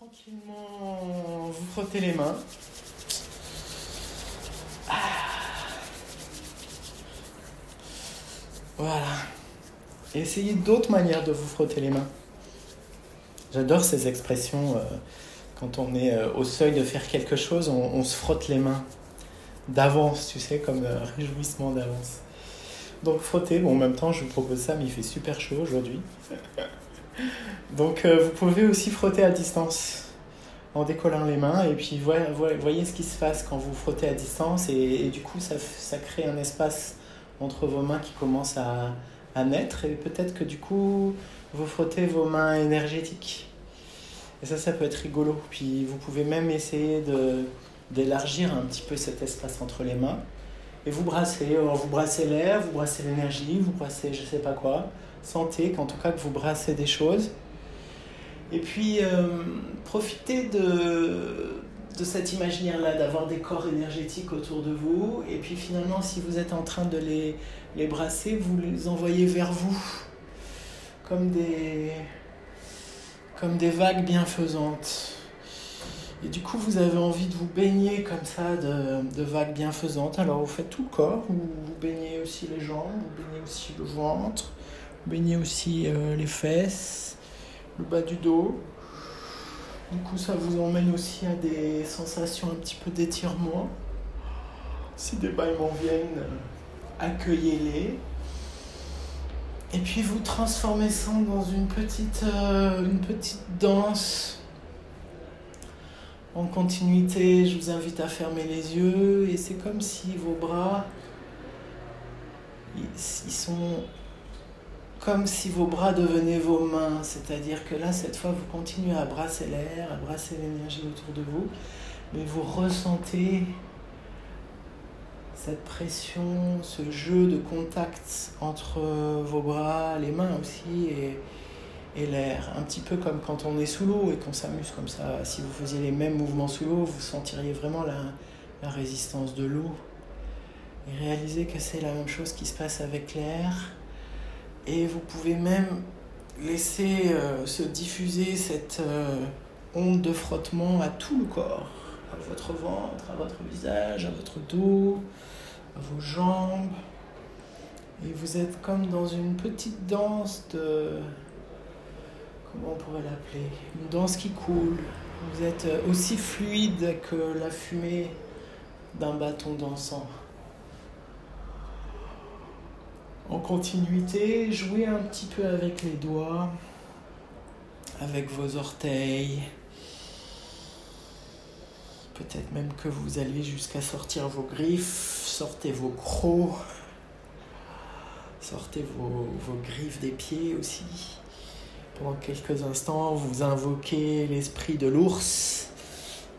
tranquillement vous frottez les mains. Ah. Voilà. Essayez d'autres manières de vous frotter les mains. J'adore ces expressions. euh, quand on est euh, au seuil de faire quelque chose, on, se frotte les mains d'avance, tu sais, comme euh, réjouissement d'avance. Donc frotter, bon en même temps je vous propose ça, mais il fait super chaud aujourd'hui. Donc euh, vous pouvez aussi frotter à distance en décollant les mains et puis voyez, ce qui se passe quand vous frottez à distance et, du coup ça, crée un espace entre vos mains qui commence à, naître et peut-être que du coup vous frottez vos mains énergétiques. Et ça, ça peut être rigolo. Puis vous pouvez même essayer de, d'élargir un petit peu cet espace entre les mains. Et vous brassez, vous brassez l'air, vous brassez l'énergie, vous brassez je sais pas quoi. Sentez qu'en tout cas que vous brassez des choses. Et puis euh, profitez de, de cet imaginaire-là, d'avoir des corps énergétiques autour de vous. Et puis finalement, si vous êtes en train de les, les brasser, vous les envoyez vers vous. Comme des, comme des vagues bienfaisantes. Et du coup, vous avez envie de vous baigner comme ça de, de vagues bienfaisantes. Alors, vous faites tout le corps, vous, vous baignez aussi les jambes, vous baignez aussi le ventre, baignez aussi euh, les fesses, le bas du dos. Du coup, ça vous emmène aussi à des sensations un petit peu d'étirement. Si des bâillements viennent, euh, accueillez-les. Et puis vous transformez ça dans une petite, euh, une petite danse en continuité, je vous invite à fermer les yeux et c'est comme si vos bras, ils sont comme si vos bras devenaient vos mains. C'est-à-dire que là, cette fois, vous continuez à brasser l'air, à brasser l'énergie autour de vous, mais vous ressentez cette pression, ce jeu de contact entre vos bras, les mains aussi et l'air, un petit peu comme quand on est sous l'eau et qu'on s'amuse comme ça. Si vous faisiez les mêmes mouvements sous l'eau, vous sentiriez vraiment la, la résistance de l'eau. Et réalisez que c'est la même chose qui se passe avec l'air. Et vous pouvez même laisser euh, se diffuser cette euh, onde de frottement à tout le corps, à votre ventre, à votre visage, à votre dos, à vos jambes. Et vous êtes comme dans une petite danse de comment on pourrait l'appeler? Une danse qui coule. Vous êtes aussi fluide que la fumée d'un bâton d'encens. En continuité, jouez un petit peu avec les doigts, avec vos orteils. Peut-être même que vous allez jusqu'à sortir vos griffes, sortez vos crocs, sortez vos, griffes des pieds aussi. Pendant quelques instants, vous invoquez l'esprit de l'ours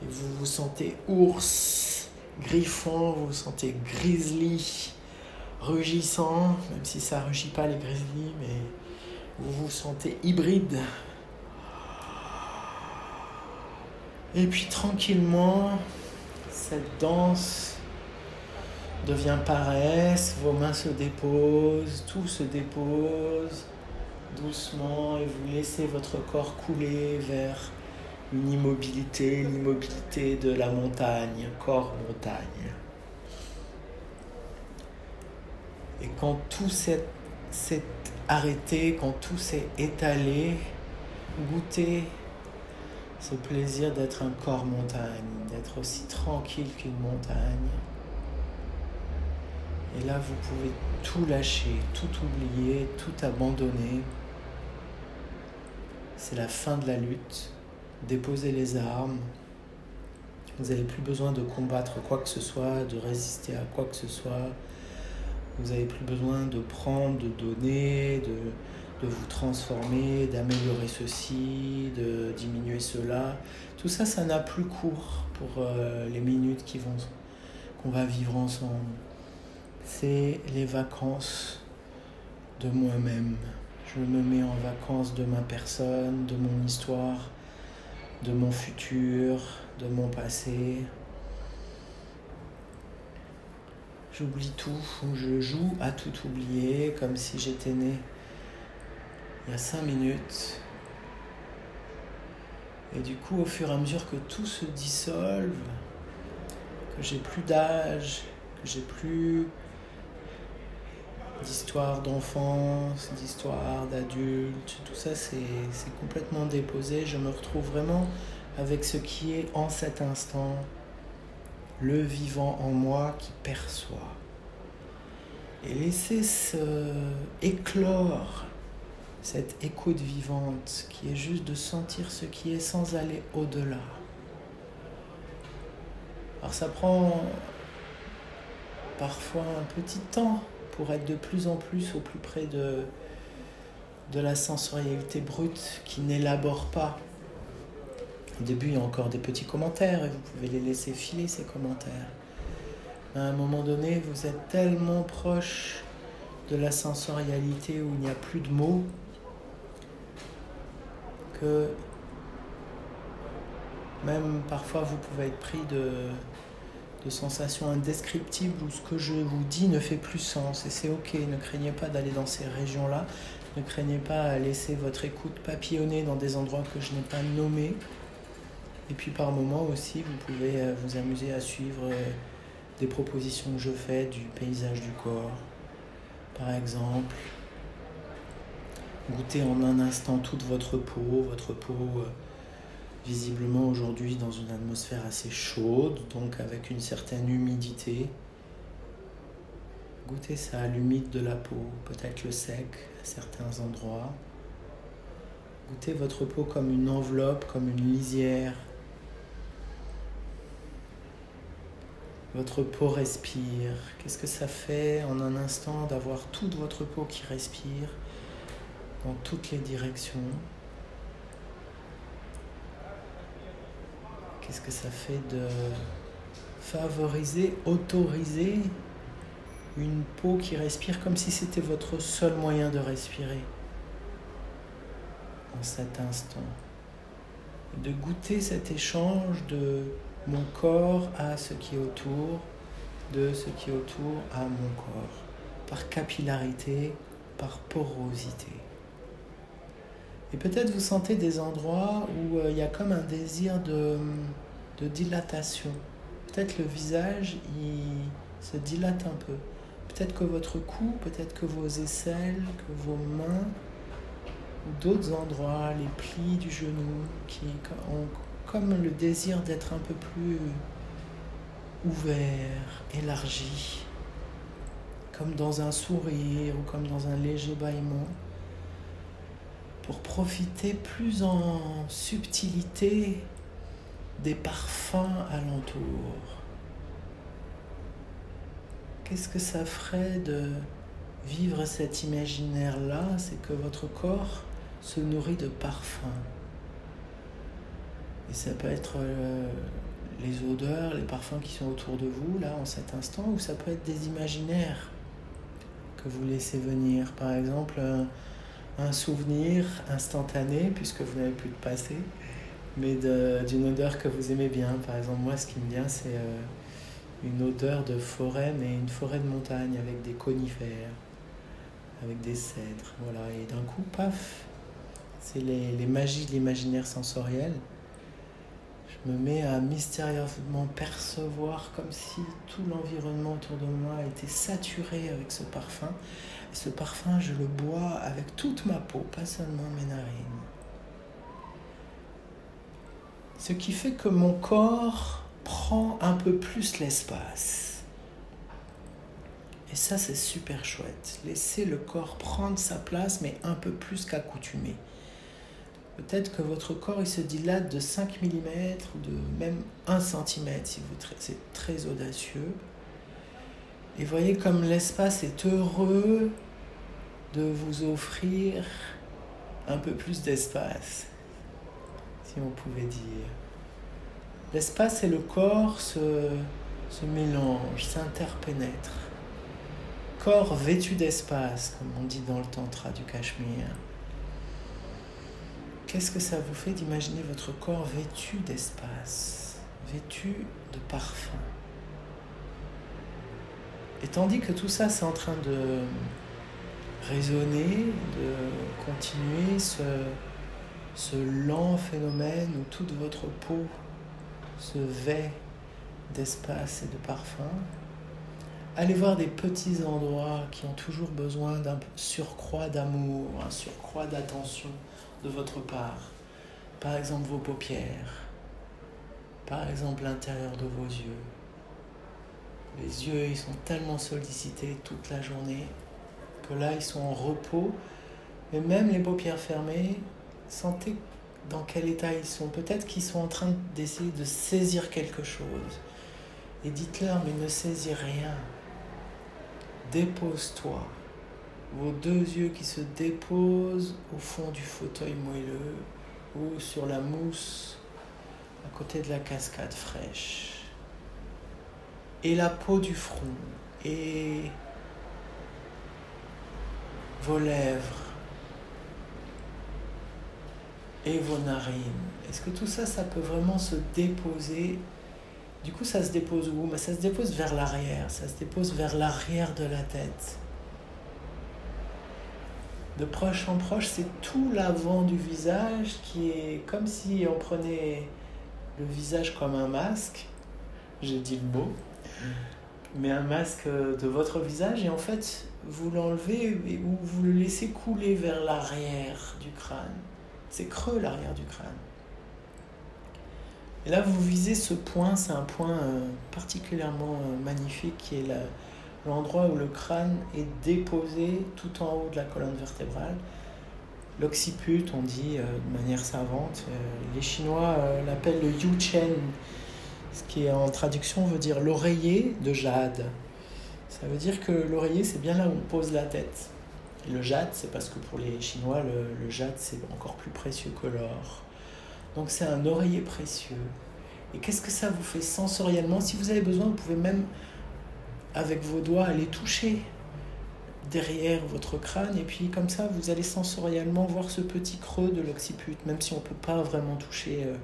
et vous vous sentez ours, griffon, vous vous sentez grizzly, rugissant, même si ça rugit pas les grizzlies, mais vous vous sentez hybride. Et puis tranquillement, cette danse devient paresse, vos mains se déposent, tout se dépose doucement et vous laissez votre corps couler vers une immobilité, l'immobilité de la montagne, corps montagne. Et quand tout s'est arrêté, quand tout s'est étalé, goûtez ce plaisir d'être un corps montagne, d'être aussi tranquille qu'une montagne. Et là, vous pouvez tout lâcher, tout oublier, tout abandonner. C'est la fin de la lutte. Déposez les armes. Vous n'avez plus besoin de combattre quoi que ce soit, de résister à quoi que ce soit. Vous n'avez plus besoin de prendre, de donner, de, vous transformer, d'améliorer ceci, de diminuer cela. Tout ça, ça n'a plus cours pour euh, les minutes qui vont, qu'on va vivre ensemble. C'est les vacances de moi-même. Je me mets en vacances de ma personne, de mon histoire, de mon futur, de mon passé. J'oublie tout, je joue à tout oublier comme si j'étais né il y a cinq minutes. Et du coup, au fur et à mesure que tout se dissolve, que j'ai plus d'âge, que j'ai plus d'histoire d'enfance, d'histoire d'adulte, tout ça c'est complètement déposé. Je me retrouve vraiment avec ce qui est en cet instant, le vivant en moi qui perçoit. Et laisser ce éclore cette écoute vivante qui est juste de sentir ce qui est sans aller au-delà. Alors ça prend parfois un petit temps pour être de plus en plus au plus près de, de la sensorialité brute qui n'élabore pas. Au début, il y a encore des petits commentaires et vous pouvez les laisser filer, ces commentaires. À un moment donné, vous êtes tellement proche de la sensorialité où il n'y a plus de mots que même parfois vous pouvez être pris de, de sensations indescriptibles où ce que je vous dis ne fait plus sens. Et c'est ok, ne craignez pas d'aller dans ces régions-là. Ne craignez pas à laisser votre écoute papillonner dans des endroits que je n'ai pas nommés. Et puis par moments aussi, vous pouvez euh, vous amuser à suivre euh, des propositions que je fais du paysage du corps. Par exemple, goûter en un instant toute votre peau, votre peau euh, visiblement aujourd'hui dans une atmosphère assez chaude, donc avec une certaine humidité. Goûtez ça, l'humide de la peau, peut-être le sec à certains endroits. Goûtez votre peau comme une enveloppe, comme une lisière. Votre peau respire. Qu'est-ce que ça fait en un instant d'avoir toute votre peau qui respire dans toutes les directions? Qu'est-ce que ça fait de favoriser, autoriser une peau qui respire comme si c'était votre seul moyen de respirer en cet instant? De goûter cet échange de mon corps à ce qui est autour, de ce qui est autour à mon corps, par capillarité, par porosité. Et peut-être vous sentez des endroits où euh, il y a comme un désir de, de dilatation. Peut-être le visage, il se dilate un peu. Peut-être que votre cou, peut-être que vos aisselles, que vos mains, d'autres endroits, les plis du genou, qui ont comme le désir d'être un peu plus ouvert, élargi, comme dans un sourire ou comme dans un léger bâillement pour profiter plus en subtilité des parfums alentour. Qu'est-ce que ça ferait de vivre cet imaginaire-là? C'est que votre corps se nourrit de parfums. Et ça peut être euh, les odeurs, les parfums qui sont autour de vous, là, en cet instant, ou ça peut être des imaginaires que vous laissez venir. Par exemple, un souvenir instantané, puisque vous n'avez plus de passé, mais d'une odeur que vous aimez bien. Par exemple, moi, ce qui me vient, c'est euh, une odeur de forêt, mais une forêt de montagne avec des conifères, avec des cèdres. Voilà. Et d'un coup, paf, c'est les magies de l'imaginaire sensoriel me mets à mystérieusement percevoir comme si tout l'environnement autour de moi était saturé avec ce parfum. Et ce parfum, je le bois avec toute ma peau, pas seulement mes narines. Ce qui fait que mon corps prend un peu plus l'espace. Et ça, c'est super chouette. Laisser le corps prendre sa place, mais un peu plus qu'accoutumé. Peut-être que votre corps il se dilate de 5 mm ou de même 1 cm si c'est très audacieux. Et voyez comme l'espace est heureux de vous offrir un peu plus d'espace, si on pouvait dire. L'espace et le corps se, se mélangent, s'interpénètrent. Corps vêtu d'espace, comme on dit dans le tantra du Cachemire. Qu'est-ce que ça vous fait d'imaginer votre corps vêtu d'espace, vêtu de parfum? Et tandis que tout ça, c'est en train de résonner, de continuer ce, ce lent phénomène où toute votre peau se vêt d'espace et de parfum. Allez voir des petits endroits qui ont toujours besoin d'un surcroît d'amour, un surcroît d'attention de votre part. Par exemple vos paupières, par exemple l'intérieur de vos yeux. Les yeux, ils sont tellement sollicités toute la journée que là, ils sont en repos. Mais même les paupières fermées, sentez dans quel état ils sont. Peut-être qu'ils sont en train d'essayer de saisir quelque chose. Et dites-leur, mais ne saisis rien. Dépose-toi. Vos deux yeux qui se déposent au fond du fauteuil moelleux ou sur la mousse à côté de la cascade fraîche. Et la peau du front et vos lèvres et vos narines. Est-ce que tout ça, ça peut vraiment se déposer? Du coup, ça se dépose où? Mais Ça se dépose vers l'arrière, ça se dépose vers l'arrière de la tête. De proche en proche, c'est tout l'avant du visage qui est comme si on prenait le visage comme un masque. J'ai dit le mot. Mais un masque de votre visage et en fait, vous l'enlevez ou vous le laissez couler vers l'arrière du crâne. C'est creux l'arrière du crâne. Et là, vous visez ce point, c'est un point euh, particulièrement euh, magnifique qui est l'endroit où le crâne est déposé tout en haut de la colonne vertébrale. L'occiput, on dit euh, de manière savante. les Chinois l'appellent le Yu Chen, ce qui en traduction veut dire l'oreiller de jade. Ça veut dire que l'oreiller, c'est bien là où on pose la tête. Le jade, c'est parce que pour les Chinois, le, jade, c'est encore plus précieux que l'or. Donc c'est un oreiller précieux. Et qu'est-ce que ça vous fait sensoriellement? Si vous avez besoin, vous pouvez même, avec vos doigts, aller toucher derrière votre crâne. Et puis comme ça, vous allez sensoriellement voir ce petit creux de l'occiput, même si on peut pas vraiment toucher, euh,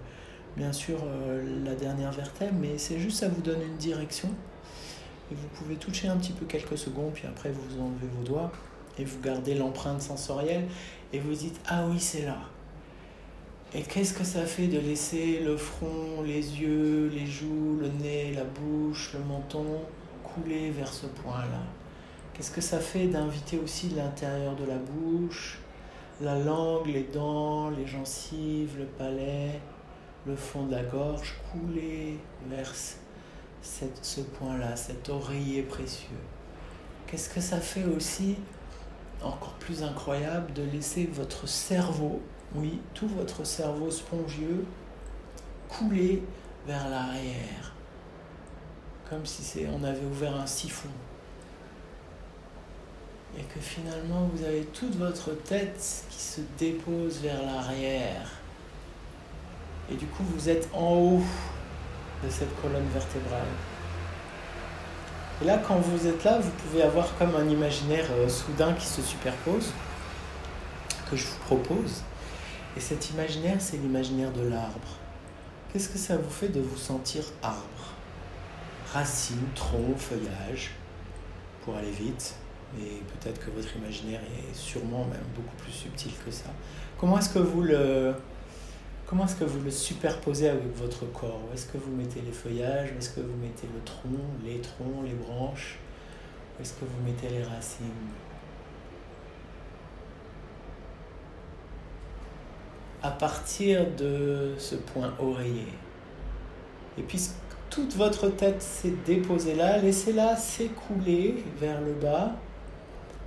bien sûr, euh, la dernière vertèbre. Mais c'est juste, ça vous donne une direction. Et vous pouvez toucher un petit peu quelques secondes, puis après vous enlevez vos doigts et vous gardez l'empreinte sensorielle et vous dites Ah oui, c'est là. Et qu'est-ce que ça fait de laisser le front, les yeux, les joues, le nez, la bouche, le menton vers ce point-là. Qu'est-ce que ça fait d'inviter aussi l'intérieur de la bouche, la langue, les dents, les gencives, le palais, le fond de la gorge couler vers ce point-là, cet oreiller précieux. Qu'est-ce que ça fait aussi encore plus incroyable de laisser votre cerveau, oui, tout votre cerveau spongieux, couler vers l'arrière, comme si on avait ouvert un siphon. Et que finalement vous avez toute votre tête qui se dépose vers l'arrière. Et du coup vous êtes en haut de cette colonne vertébrale. Et là, quand vous êtes là, vous pouvez avoir comme un imaginaire euh, soudain qui se superpose, que je vous propose. Et cet imaginaire, c'est l'imaginaire de l'arbre. Qu'est-ce que ça vous fait de vous sentir arbre? Racines, tronc, feuillage, pour aller vite. Mais peut-être que votre imaginaire est sûrement même beaucoup plus subtil que ça. Comment est-ce que vous le, Comment superposez avec votre corps? Où est-ce que vous mettez les feuillages? Où est-ce que vous mettez le tronc, les troncs, les branches? Où est-ce que vous mettez les racines? À partir de ce point oreiller, et puis toute votre tête s'est déposée là, laissez-la s'écouler vers le bas.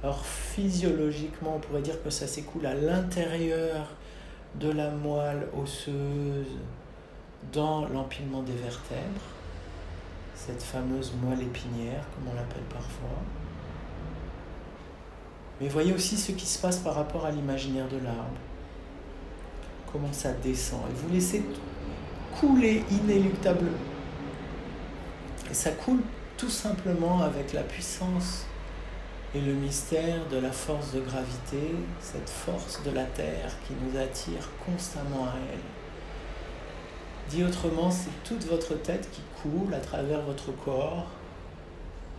Alors physiologiquement, on pourrait dire que ça s'écoule à l'intérieur de la moelle osseuse dans l'empilement des vertèbres, cette fameuse moelle épinière, comme on l'appelle parfois. Mais voyez aussi ce qui se passe par rapport à l'imaginaire de l'arbre. Comment ça descend. Et vous laissez couler inéluctablement. Et ça coule tout simplement avec la puissance et le mystère de la force de gravité, cette force de la Terre qui nous attire constamment à elle. Dit autrement, c'est toute votre tête qui coule à travers votre corps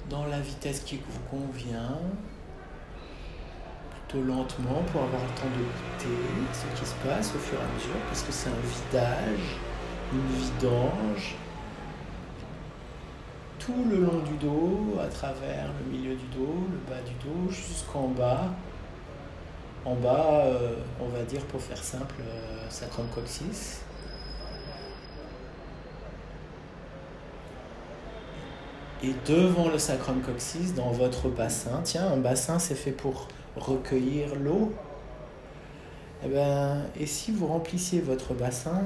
dans la vitesse qui vous convient. plutôt lentement pour avoir le temps de goûter ce qui se passe au fur et à mesure, parce que c'est un vidage, une vidange, tout le long du dos, à travers le milieu du dos, le bas du dos, jusqu'en bas. En bas, euh, on va dire pour faire simple, euh, sacrum coccyx. Et devant le sacrum coccyx, dans votre bassin, tiens, un bassin c'est fait pour recueillir l'eau. Et, eh ben, et si vous remplissiez votre bassin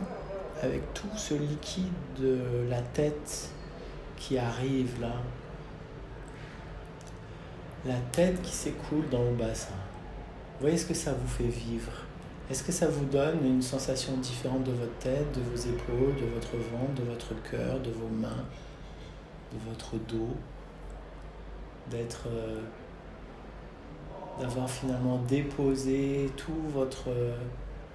avec tout ce liquide de la tête qui arrive là, la tête qui s'écoule dans le bassin, voyez ce que ça vous fait vivre? Est-ce que ça vous donne une sensation différente de votre tête, de vos épaules, de votre ventre, de votre cœur, de vos mains, de votre dos? D'être. Euh, d'avoir finalement déposé tout votre.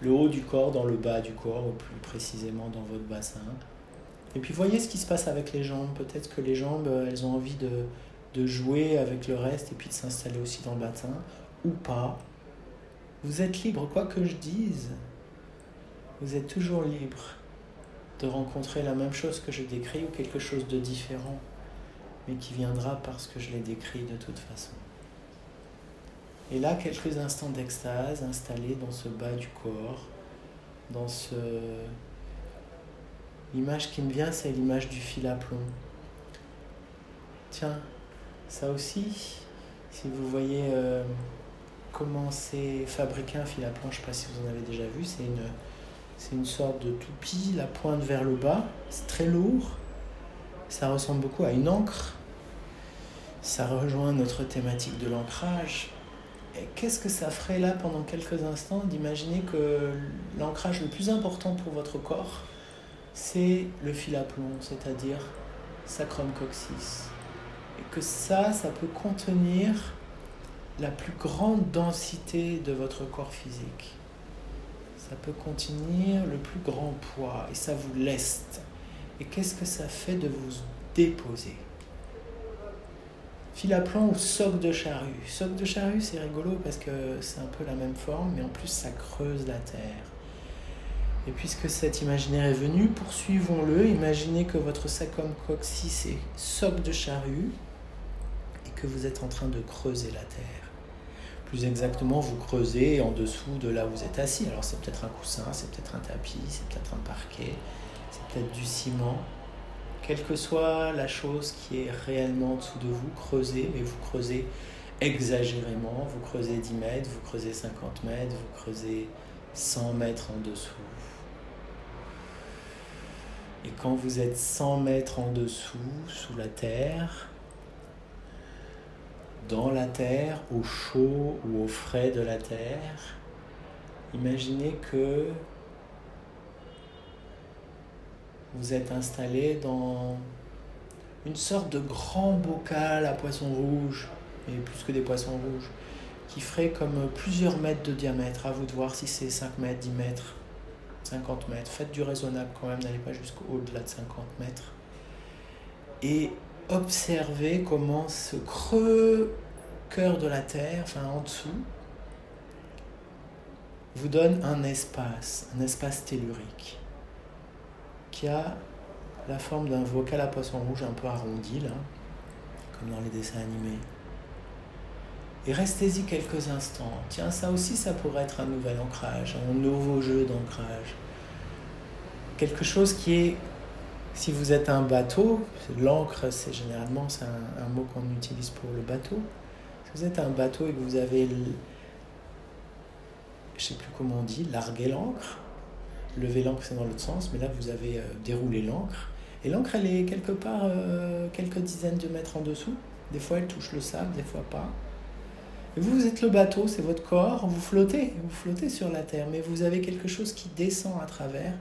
le haut du corps dans le bas du corps, ou plus précisément dans votre bassin. Et puis voyez ce qui se passe avec les jambes. Peut-être que les jambes, elles ont envie de, de jouer avec le reste et puis de s'installer aussi dans le bassin, ou pas. Vous êtes libre, quoi que je dise, vous êtes toujours libre de rencontrer la même chose que je décris ou quelque chose de différent, mais qui viendra parce que je l'ai décrit de toute façon. Et là, quelques instants d'extase installés dans ce bas du corps, dans ce... L'image qui me vient, c'est l'image du fil à plomb. Tiens, ça aussi, si vous voyez... Euh, comment c'est fabriqué un fil à plomb, je ne sais pas si vous en avez déjà vu, c'est une, sorte de toupie, la pointe vers le bas, c'est très lourd, ça ressemble beaucoup à une encre, ça rejoint notre thématique de l'ancrage. Qu'est-ce que ça ferait là pendant quelques instants d'imaginer que l'ancrage le plus important pour votre corps, c'est le fil à plomb, c'est-à-dire sacrum coccyx. Et que ça, ça peut contenir la plus grande densité de votre corps physique. Ça peut contenir le plus grand poids et ça vous leste. Et qu'est-ce que ça fait de vous déposer? Fil à plan ou soc de charrue? Soc de charrue, c'est rigolo parce que c'est un peu la même forme, mais en plus ça creuse la terre. Et puisque cet imaginaire est venu, poursuivons-le. Imaginez que votre sacrum coccyx est soc de charrue et que vous êtes en train de creuser la terre plus exactement, vous creusez en dessous de là où vous êtes assis. Alors c'est peut-être un coussin, c'est peut-être un tapis, c'est peut-être un parquet, c'est peut-être du ciment. Quelle que soit la chose qui est réellement en dessous de vous, creusez, mais vous creusez exagérément. Vous creusez 10 mètres, vous creusez 50 mètres, vous creusez 100 mètres en dessous. Et quand vous êtes 100 mètres en dessous, sous la terre, dans la terre, au chaud ou au frais de la terre. Imaginez que vous êtes installé dans une sorte de grand bocal à poissons rouges, et plus que des poissons rouges, qui ferait comme plusieurs mètres de diamètre. À vous de voir si c'est 5 mètres, 10 mètres, 50 mètres. Faites du raisonnable quand même, n'allez pas jusqu'au-delà de 50 mètres. Et observez comment ce creux cœur de la terre, enfin en dessous, vous donne un espace, un espace tellurique, qui a la forme d'un vocal à poisson rouge un peu arrondi, là, comme dans les dessins animés. Et restez-y quelques instants. Tiens, ça aussi, ça pourrait être un nouvel ancrage, un nouveau jeu d'ancrage. Quelque chose qui est si vous êtes un bateau, l'ancre, c'est généralement c'est un, mot qu'on utilise pour le bateau. Si vous êtes un bateau et que vous avez, je sais plus comment on dit, largué l'ancre, lever l'ancre c'est dans l'autre sens, mais là vous avez euh, déroulé l'ancre. Et l'ancre elle est quelque part euh, quelques dizaines de mètres en dessous. Des fois elle touche le sable, des fois pas. Vous, vous êtes le bateau, c'est votre corps, vous flottez, vous flottez sur la terre, mais vous avez quelque chose qui descend à travers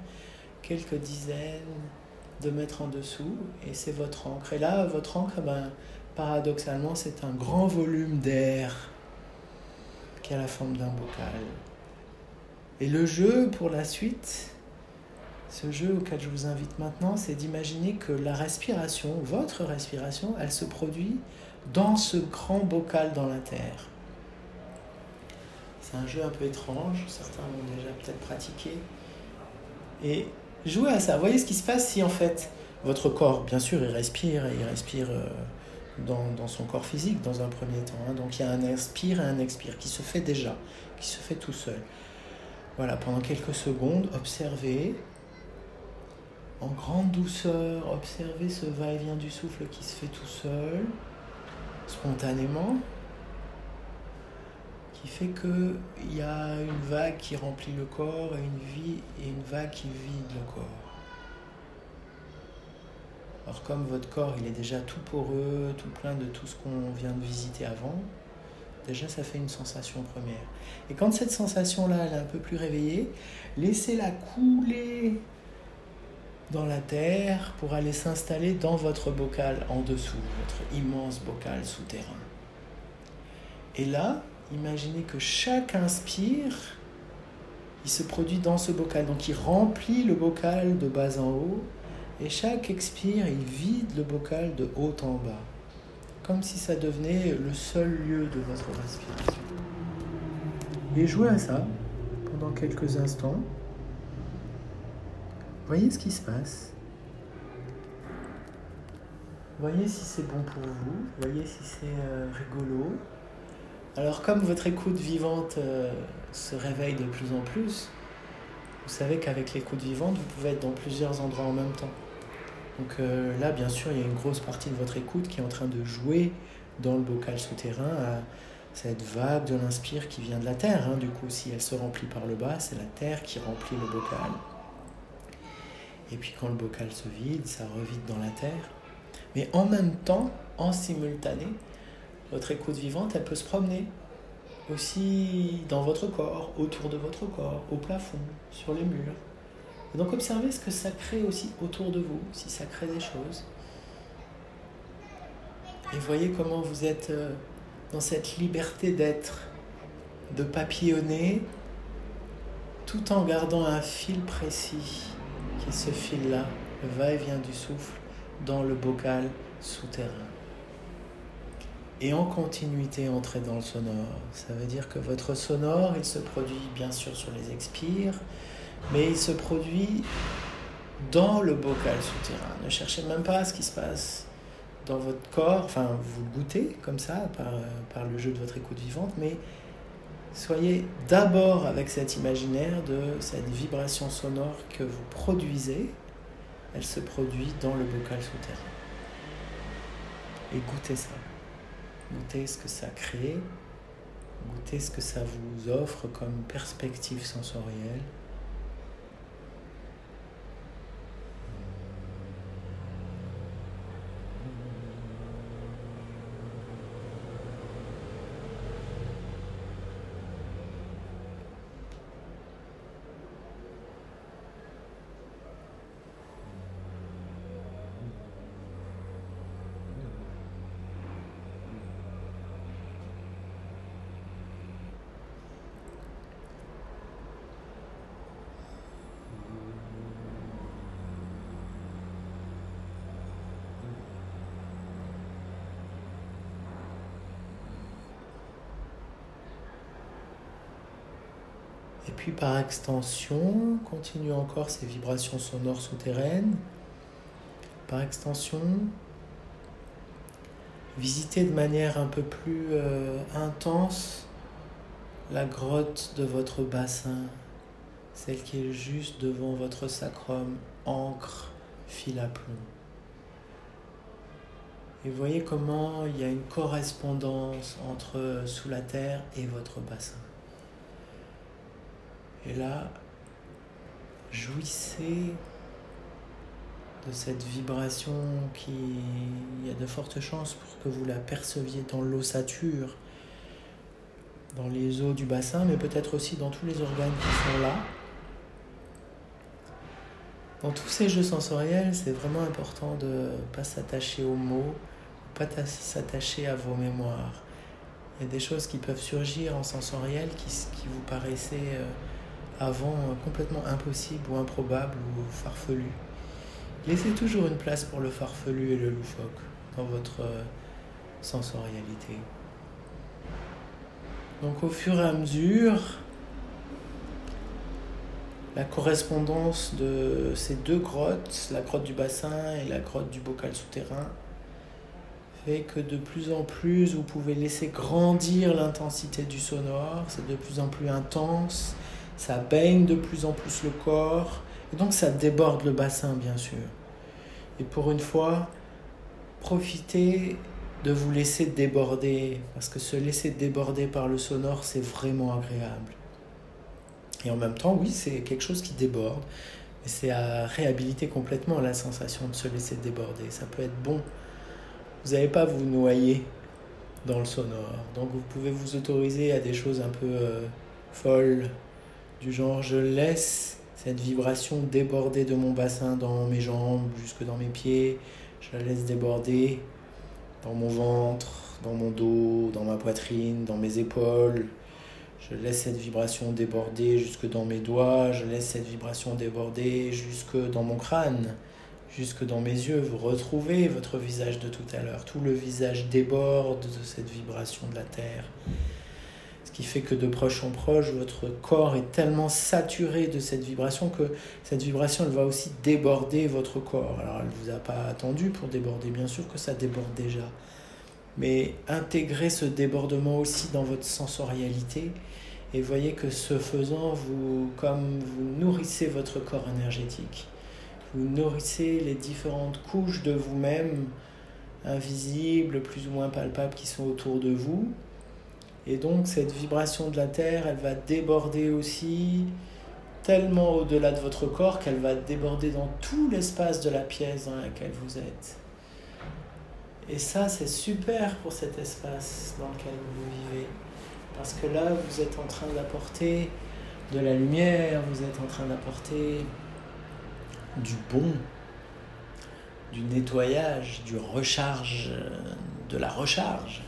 quelques dizaines, de mettre en dessous et c'est votre encre. Et là, votre encre, ben, paradoxalement, c'est un grand volume d'air qui a la forme d'un bocal. Et le jeu pour la suite, ce jeu auquel je vous invite maintenant, c'est d'imaginer que la respiration, votre respiration, elle se produit dans ce grand bocal dans la terre. C'est un jeu un peu étrange, certains l'ont déjà peut-être pratiqué. Et jouez à ça, voyez ce qui se passe si en fait votre corps, bien sûr, il respire, et il respire euh, dans, dans, son corps physique dans un premier temps. Hein. Donc il y a un inspire et un expire qui se fait déjà, qui se fait tout seul. Voilà, pendant quelques secondes, observez en grande douceur, observez ce va-et-vient du souffle qui se fait tout seul, spontanément, qui fait qu'il y a une vague qui remplit le corps et une, vie, et une vague qui vide le corps. Alors comme votre corps il est déjà tout poreux, tout plein de tout ce qu'on vient de visiter avant, déjà ça fait une sensation première. Et quand cette sensation-là elle est un peu plus réveillée, laissez-la couler dans la terre pour aller s'installer dans votre bocal en dessous, votre immense bocal souterrain. Et là, imaginez que chaque inspire, il se produit dans ce bocal, donc il remplit le bocal de bas en haut et chaque expire, il vide le bocal de haut en bas, comme si ça devenait le seul lieu de votre respiration. Et jouez à ça pendant quelques instants. Voyez ce qui se passe. Voyez si c'est bon pour vous. Voyez si c'est euh, rigolo. Alors comme votre écoute vivante euh, se réveille de plus en plus, vous savez qu'avec l'écoute vivante, vous pouvez être dans plusieurs endroits en même temps. Donc euh, là, bien sûr, il y a une grosse partie de votre écoute qui est en train de jouer dans le bocal souterrain à cette vague de l'inspire qui vient de la terre. Hein. Du coup, si elle se remplit par le bas, c'est la terre qui remplit le bocal. Et puis quand le bocal se vide, ça revide dans la terre. Mais en même temps, en simultané, votre écoute vivante, elle peut se promener aussi dans votre corps, autour de votre corps, au plafond, sur les murs. Et donc observez ce que ça crée aussi autour de vous, si ça crée des choses. Et voyez comment vous êtes euh, dans cette liberté d'être, de papillonner, tout en gardant un fil précis, qui est ce fil-là, le va-et-vient du souffle, dans le bocal souterrain. Et en continuité, entrer dans le sonore. Ça veut dire que votre sonore, il se produit bien sûr sur les expires, mais il se produit dans le bocal souterrain. Ne cherchez même pas ce qui se passe dans votre corps, enfin vous goûtez comme ça par, par le jeu de votre écoute vivante, mais soyez d'abord avec cet imaginaire de cette vibration sonore que vous produisez, elle se produit dans le bocal souterrain. Et goûtez ça. Goûtez ce que ça crée, goûtez ce que ça vous offre comme perspective sensorielle. Et puis par extension, continue encore ces vibrations sonores souterraines. Par extension, visitez de manière un peu plus euh, intense la grotte de votre bassin, celle qui est juste devant votre sacrum, encre, fil à plomb. Et voyez comment il y a une correspondance entre sous la terre et votre bassin. Et là, jouissez de cette vibration qui, il y a de fortes chances pour que vous la perceviez dans l'ossature, dans les os du bassin, mais peut-être aussi dans tous les organes qui sont là. Dans tous ces jeux sensoriels, c'est vraiment important de ne pas s'attacher aux mots, pas s'attacher à vos mémoires. Il y a des choses qui peuvent surgir en sensoriel qui, qui vous paraissaient euh, avant complètement impossible ou improbable ou farfelu. Laissez toujours une place pour le farfelu et le loufoque dans votre euh, sensorialité. Donc au fur et à mesure, la correspondance de ces deux grottes, la grotte du bassin et la grotte du bocal souterrain, fait que de plus en plus vous pouvez laisser grandir l'intensité du sonore, c'est de plus en plus intense, ça baigne de plus en plus le corps, et donc ça déborde le bassin bien sûr. Et pour une fois, profitez de vous laisser déborder, parce que se laisser déborder par le sonore, c'est vraiment agréable. Et en même temps, oui, c'est quelque chose qui déborde, mais c'est à réhabiliter complètement la sensation de se laisser déborder. Ça peut être bon. Vous n'allez pas vous noyer dans le sonore. Donc vous pouvez vous autoriser à des choses un peu euh, folles, du genre je laisse cette vibration déborder de mon bassin dans mes jambes, jusque dans mes pieds, je la laisse déborder dans mon ventre, dans mon dos, dans ma poitrine, dans mes épaules, je laisse cette vibration déborder jusque dans mes doigts, je laisse cette vibration déborder jusque dans mon crâne, jusque dans mes yeux. Vous retrouvez votre visage de tout à l'heure. Tout le visage déborde de cette vibration de la Terre. Ce qui fait que de proche en proche, votre corps est tellement saturé de cette vibration que cette vibration, elle va aussi déborder votre corps. Alors, elle ne vous a pas attendu pour déborder, bien sûr que ça déborde déjà mais intégrez ce débordement aussi dans votre sensorialité et voyez que ce faisant, vous, comme vous nourrissez votre corps énergétique, vous nourrissez les différentes couches de vous-même, invisibles, plus ou moins palpables, qui sont autour de vous. Et donc cette vibration de la Terre, elle va déborder aussi tellement au-delà de votre corps qu'elle va déborder dans tout l'espace de la pièce dans laquelle vous êtes. Et ça, c'est super pour cet espace dans lequel vous vivez. Parce que là, vous êtes en train d'apporter de la lumière, vous êtes en train d'apporter du bon, du nettoyage, du recharge, de la recharge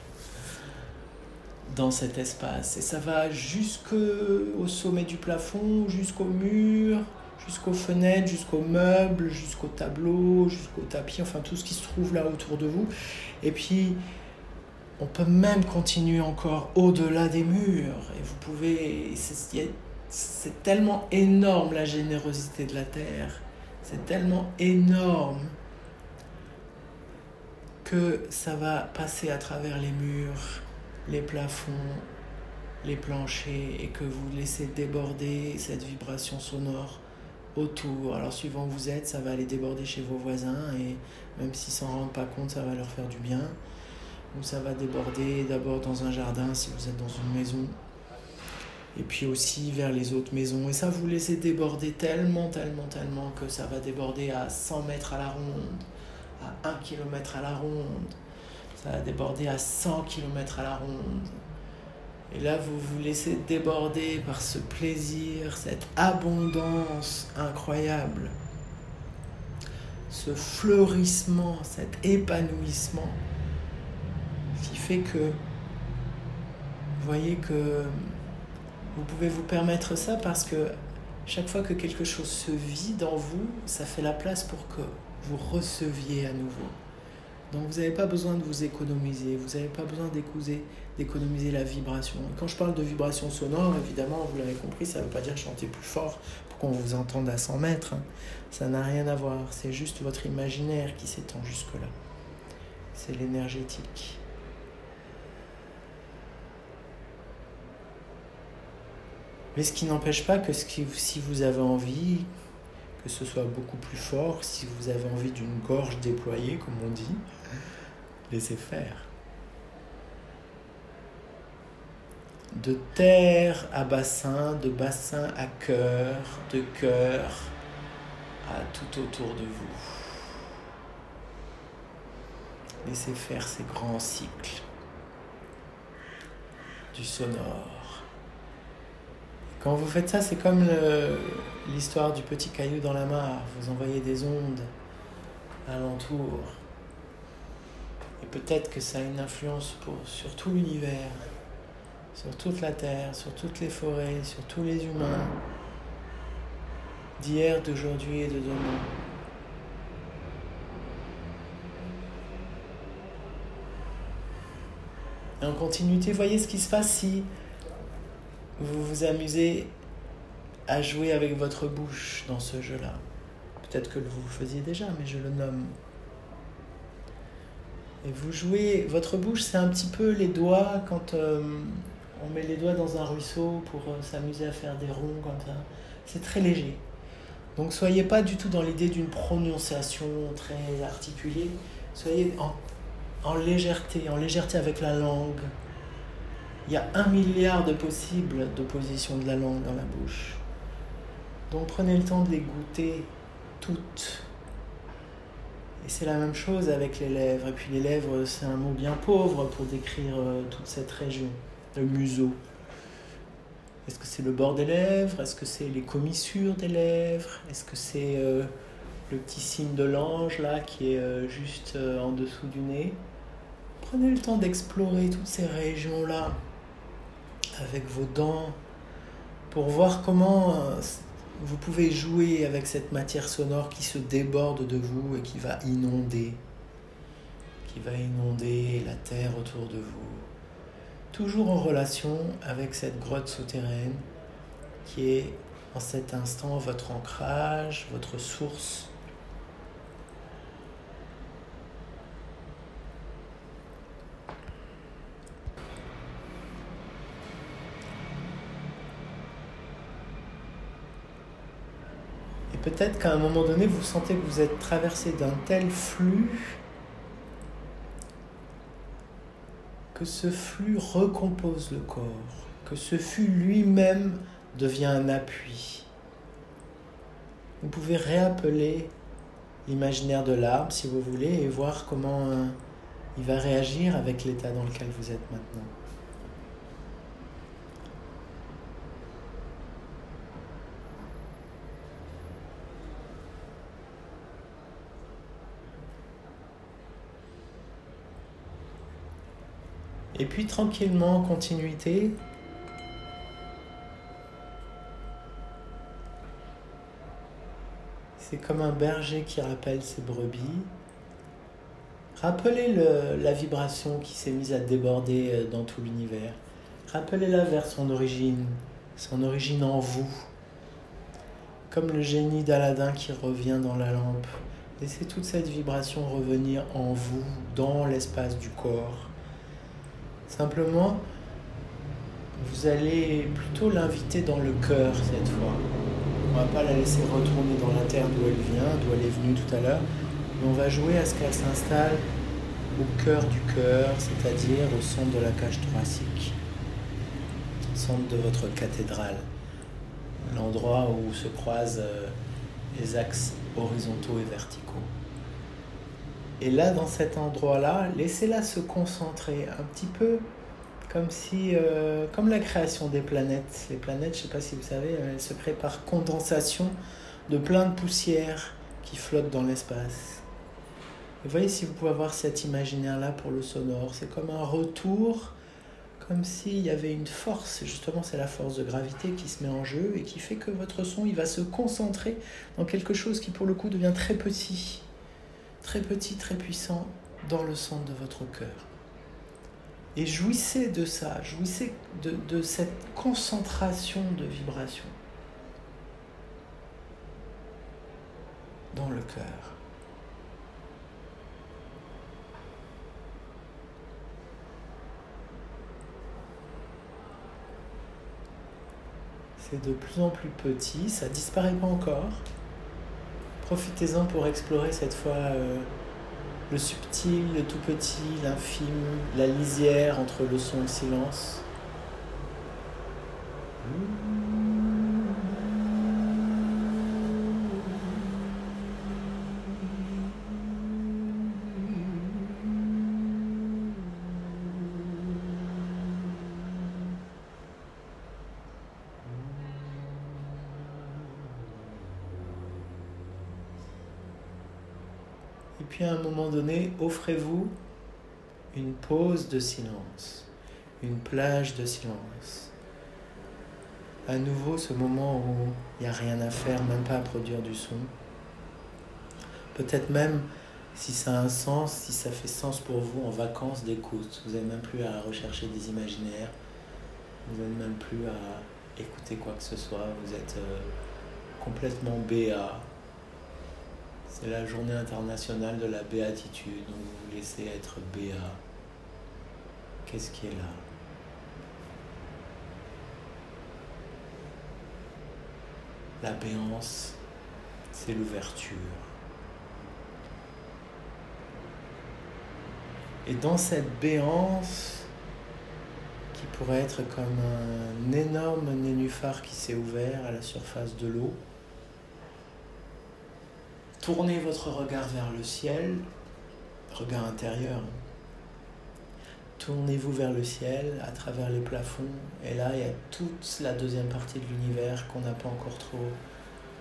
dans cet espace. Et ça va jusqu'au sommet du plafond, jusqu'au mur, jusqu'aux fenêtres, jusqu'aux meubles, jusqu'au tableau, jusqu'au tapis, enfin tout ce qui se trouve là autour de vous. Et puis, on peut même continuer encore au-delà des murs. Et vous pouvez... C'est tellement énorme la générosité de la Terre. C'est tellement énorme que ça va passer à travers les murs, les plafonds, les planchers et que vous laissez déborder cette vibration sonore autour. Alors suivant où vous êtes, ça va aller déborder chez vos voisins et même s'ils s'en rendent pas compte, ça va leur faire du bien. Ou ça va déborder d'abord dans un jardin si vous êtes dans une maison. Et puis aussi vers les autres maisons. Et ça, vous laissez déborder tellement, tellement, tellement que ça va déborder à 100 mètres à la ronde, à 1 km à la ronde. Ça va déborder à 100 km à la ronde. Et là, vous vous laissez déborder par ce plaisir, cette abondance incroyable, ce fleurissement, cet épanouissement, qui fait que vous voyez que vous pouvez vous permettre ça parce que chaque fois que quelque chose se vit en vous, ça fait la place pour que vous receviez à nouveau. Donc vous n'avez pas besoin de vous économiser, vous n'avez pas besoin d'économiser la vibration. quand je parle de vibration sonore, évidemment, vous l'avez compris, ça ne veut pas dire chanter plus fort pour qu'on vous entende à 100 mètres. Hein. Ça n'a rien à voir, c'est juste votre imaginaire qui s'étend jusque-là. C'est l'énergétique. Mais ce qui n'empêche pas que si vous avez envie, que ce soit beaucoup plus fort, si vous avez envie d'une gorge déployée, comme on dit, laissez faire. De terre à bassin, de bassin à cœur, de cœur à tout autour de vous. Laissez faire ces grands cycles du sonore. Quand vous faites ça, c'est comme l'histoire du petit caillou dans la mare. Vous envoyez des ondes alentour. Peut-être que ça a une influence sur tout l'univers, sur toute la terre, sur toutes les forêts, sur tous les humains, d'hier, d'aujourd'hui et de demain. En continuité, voyez ce qui se passe si vous vous amusez à jouer avec votre bouche dans ce jeu-là. Peut-être que vous le faisiez déjà, mais je le nomme. Et vous jouez, votre bouche, c'est un petit peu les doigts quand euh, on met les doigts dans un ruisseau pour euh, s'amuser à faire des ronds comme ça. C'est très léger. Donc soyez pas du tout dans l'idée d'une prononciation très articulée. Soyez en, en légèreté, en légèreté avec la langue. Il y a un milliard de possibles d'opposition de la langue dans la bouche. Donc prenez le temps de les goûter toutes. C'est la même chose avec les lèvres. Et puis les lèvres, c'est un mot bien pauvre pour décrire euh, toute cette région, le museau. Est-ce que c'est le bord des lèvres? Est-ce que c'est les commissures des lèvres? Est-ce que c'est euh, le petit signe de l'ange là qui est euh, juste en dessous du nez? Prenez le temps d'explorer toutes ces régions-là avec vos dents pour voir comment vous pouvez jouer avec cette matière sonore qui se déborde de vous et qui va inonder, qui va inonder la terre autour de vous. Toujours en relation avec cette grotte souterraine qui est en cet instant votre ancrage, votre source peut-être qu'à un moment donné, vous sentez que vous êtes traversé d'un tel flux que ce flux recompose le corps, que ce flux lui-même devient un appui. Vous pouvez réappeler l'imaginaire de l'arbre si vous voulez et voir comment euh, il va réagir avec l'état dans lequel vous êtes maintenant. Et puis tranquillement, continuité. C'est comme un berger qui rappelle ses brebis. Rappelez la vibration qui s'est mise à déborder euh, dans tout l'univers. Rappelez-la vers son origine, son origine en vous. Comme le génie d'Aladin qui revient dans la lampe. Laissez toute cette vibration revenir en vous, dans l'espace du corps. Simplement, vous allez plutôt l'inviter dans le cœur cette fois. On va pas la laisser retourner dans la terre d'où elle vient, d'où elle est venue tout à l'heure, mais on va jouer à ce qu'elle s'installe au cœur du cœur, c'est-à-dire au centre de la cage thoracique, centre de votre cathédrale, l'endroit où se croisent euh, les axes horizontaux et verticaux. Et là, dans cet endroit-là, laissez-la se concentrer un petit peu comme si, euh, comme la création des planètes. Les planètes, je ne sais pas si vous savez, elles se créent par condensation de plein de poussières qui flottent dans l'espace. Et voyez si vous pouvez avoir cet imaginaire-là pour le sonore. C'est comme un retour, comme s'il y avait une force. Justement, c'est la force de gravité qui se met en jeu et qui fait que votre son, va se concentrer dans quelque chose qui, pour le coup, devient très petit très petit, très puissant dans le centre de votre cœur. Et jouissez de ça, jouissez de, cette concentration de vibration dans le cœur. C'est de plus en plus petit, ça disparaît pas encore, Profitez-en pour explorer cette fois euh, le subtil, le tout petit, l'infime, la lisière entre le son et le silence. Puis à un moment donné, offrez-vous une pause de silence, une plage de silence. À nouveau, ce moment où il n'y a rien à faire, même pas à produire du son. Peut-être même, si ça a un sens, si ça fait sens pour vous en vacances d'écoute, vous n'avez même plus à rechercher des imaginaires. Vous n'êtes même plus à écouter quoi que ce soit. Vous êtes euh, complètement béat. C'est la journée internationale de la béatitude. Donc vous vous laissez être béat. Qu'est-ce qui est là? La béance, c'est l'ouverture. Et dans cette béance, qui pourrait être comme un énorme nénuphar qui s'est ouvert à la surface de l'eau, tournez votre regard vers le ciel, regard intérieur. Tournez-vous vers le ciel à travers les plafonds. Et là, il y a toute la deuxième partie de l'univers qu'on n'a pas encore trop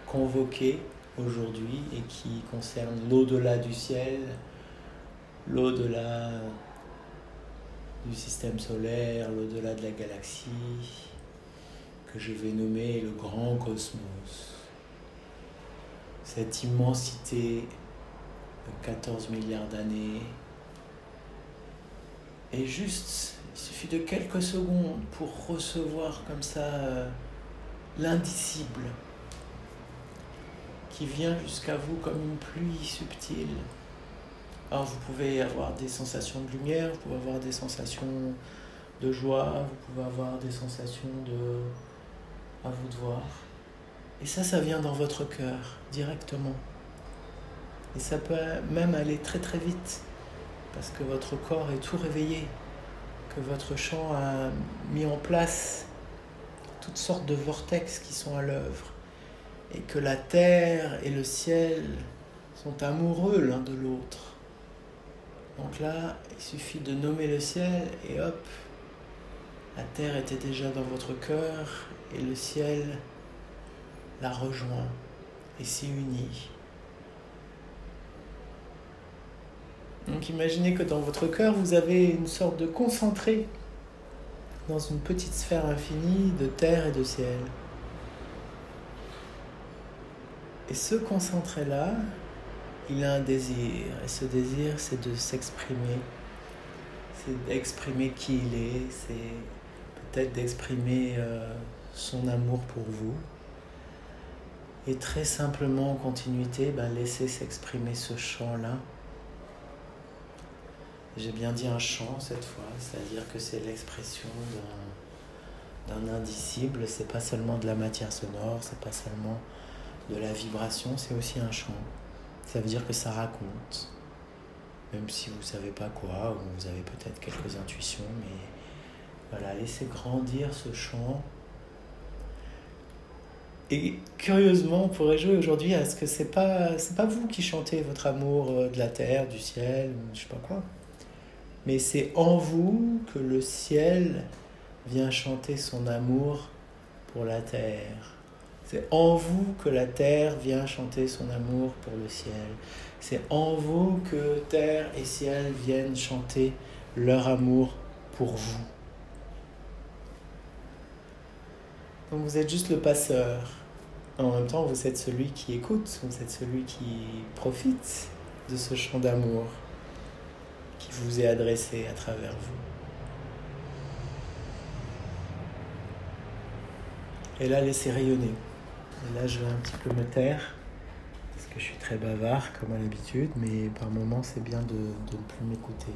convoquée aujourd'hui et qui concerne l'au-delà du ciel, l'au-delà du système solaire, l'au-delà de la galaxie, que je vais nommer le grand cosmos. Cette immensité de 14 milliards d'années. Et juste, il suffit de quelques secondes pour recevoir comme ça euh, l'indicible qui vient jusqu'à vous comme une pluie subtile. Alors vous pouvez avoir des sensations de lumière, vous pouvez avoir des sensations de joie, vous pouvez avoir des sensations de à vous de voir. Et ça, ça vient dans votre cœur directement. Et ça peut même aller très très vite parce que votre corps est tout réveillé, que votre chant a mis en place toutes sortes de vortex qui sont à l'œuvre et que la terre et le ciel sont amoureux l'un de l'autre donc là, il suffit de nommer le ciel et hop, la terre était déjà dans votre cœur et le ciel la rejoint et s'y unit. Donc imaginez que dans votre cœur, vous avez une sorte de concentré dans une petite sphère infinie de terre et de ciel. Et ce concentré-là, il a un désir. Et ce désir, c'est de s'exprimer. C'est d'exprimer qui il est. C'est peut-être d'exprimer euh, son amour pour vous. Et très simplement, en continuité, ben, laisser s'exprimer ce chant-là. J'ai bien dit un chant cette fois, c'est-à-dire que c'est l'expression d'un indicible, c'est pas seulement de la matière sonore, c'est pas seulement de la vibration, c'est aussi un chant. Ça veut dire que ça raconte, même si vous savez pas quoi, ou vous avez peut-être quelques intuitions, mais voilà, laissez grandir ce chant. Et curieusement, on pourrait jouer aujourd'hui à ce que c'est pas c'est pas vous qui chantez votre amour euh, de la terre, du ciel, je sais pas quoi, mais c'est en vous que le ciel vient chanter son amour pour la terre. C'est en vous que la terre vient chanter son amour pour le ciel. C'est en vous que terre et ciel viennent chanter leur amour pour vous. Donc vous êtes juste le passeur. En même temps, vous êtes celui qui écoute, vous êtes celui qui profite de ce chant d'amour qui vous est adressé à travers vous. Et là, laissez rayonner. Et là, je vais un petit peu me taire, parce que je suis très bavard, comme à l'habitude, mais par moments, c'est bien de, ne plus m'écouter.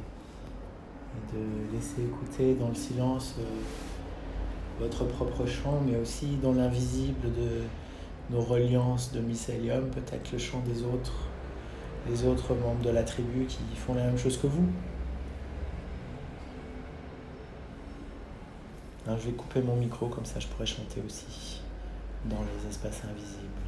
Et de laisser écouter dans le silence euh, votre propre chant, mais aussi dans l'invisible de nos reliances de mycélium, peut-être le chant des autres, les autres membres de la tribu qui font la même chose que vous. Alors, je vais couper mon micro, comme ça je pourrais chanter aussi dans les espaces invisibles.